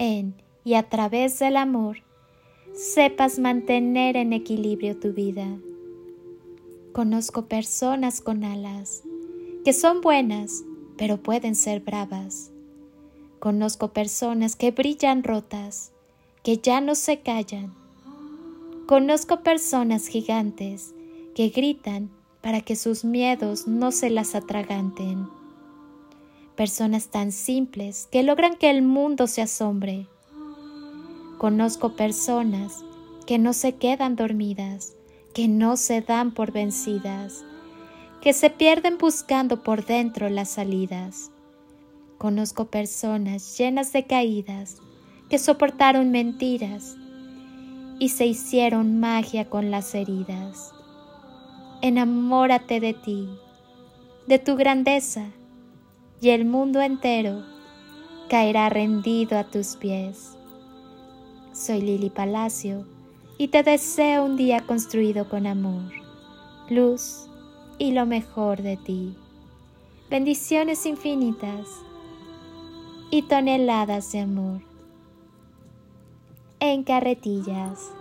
en y a través del amor sepas mantener en equilibrio tu vida. Conozco personas con alas que son buenas, pero pueden ser bravas. Conozco personas que brillan rotas, que ya no se callan. Conozco personas gigantes que gritan para que sus miedos no se las atraganten. Personas tan simples que logran que el mundo se asombre. Conozco personas que no se quedan dormidas, que no se dan por vencidas, que se pierden buscando por dentro las salidas. Conozco personas llenas de caídas que soportaron mentiras y se hicieron magia con las heridas. Enamórate de ti, de tu grandeza, y el mundo entero caerá rendido a tus pies. Soy Lili Palacio y te deseo un día construido con amor, luz y lo mejor de ti. Bendiciones infinitas y toneladas de amor. En carretillas.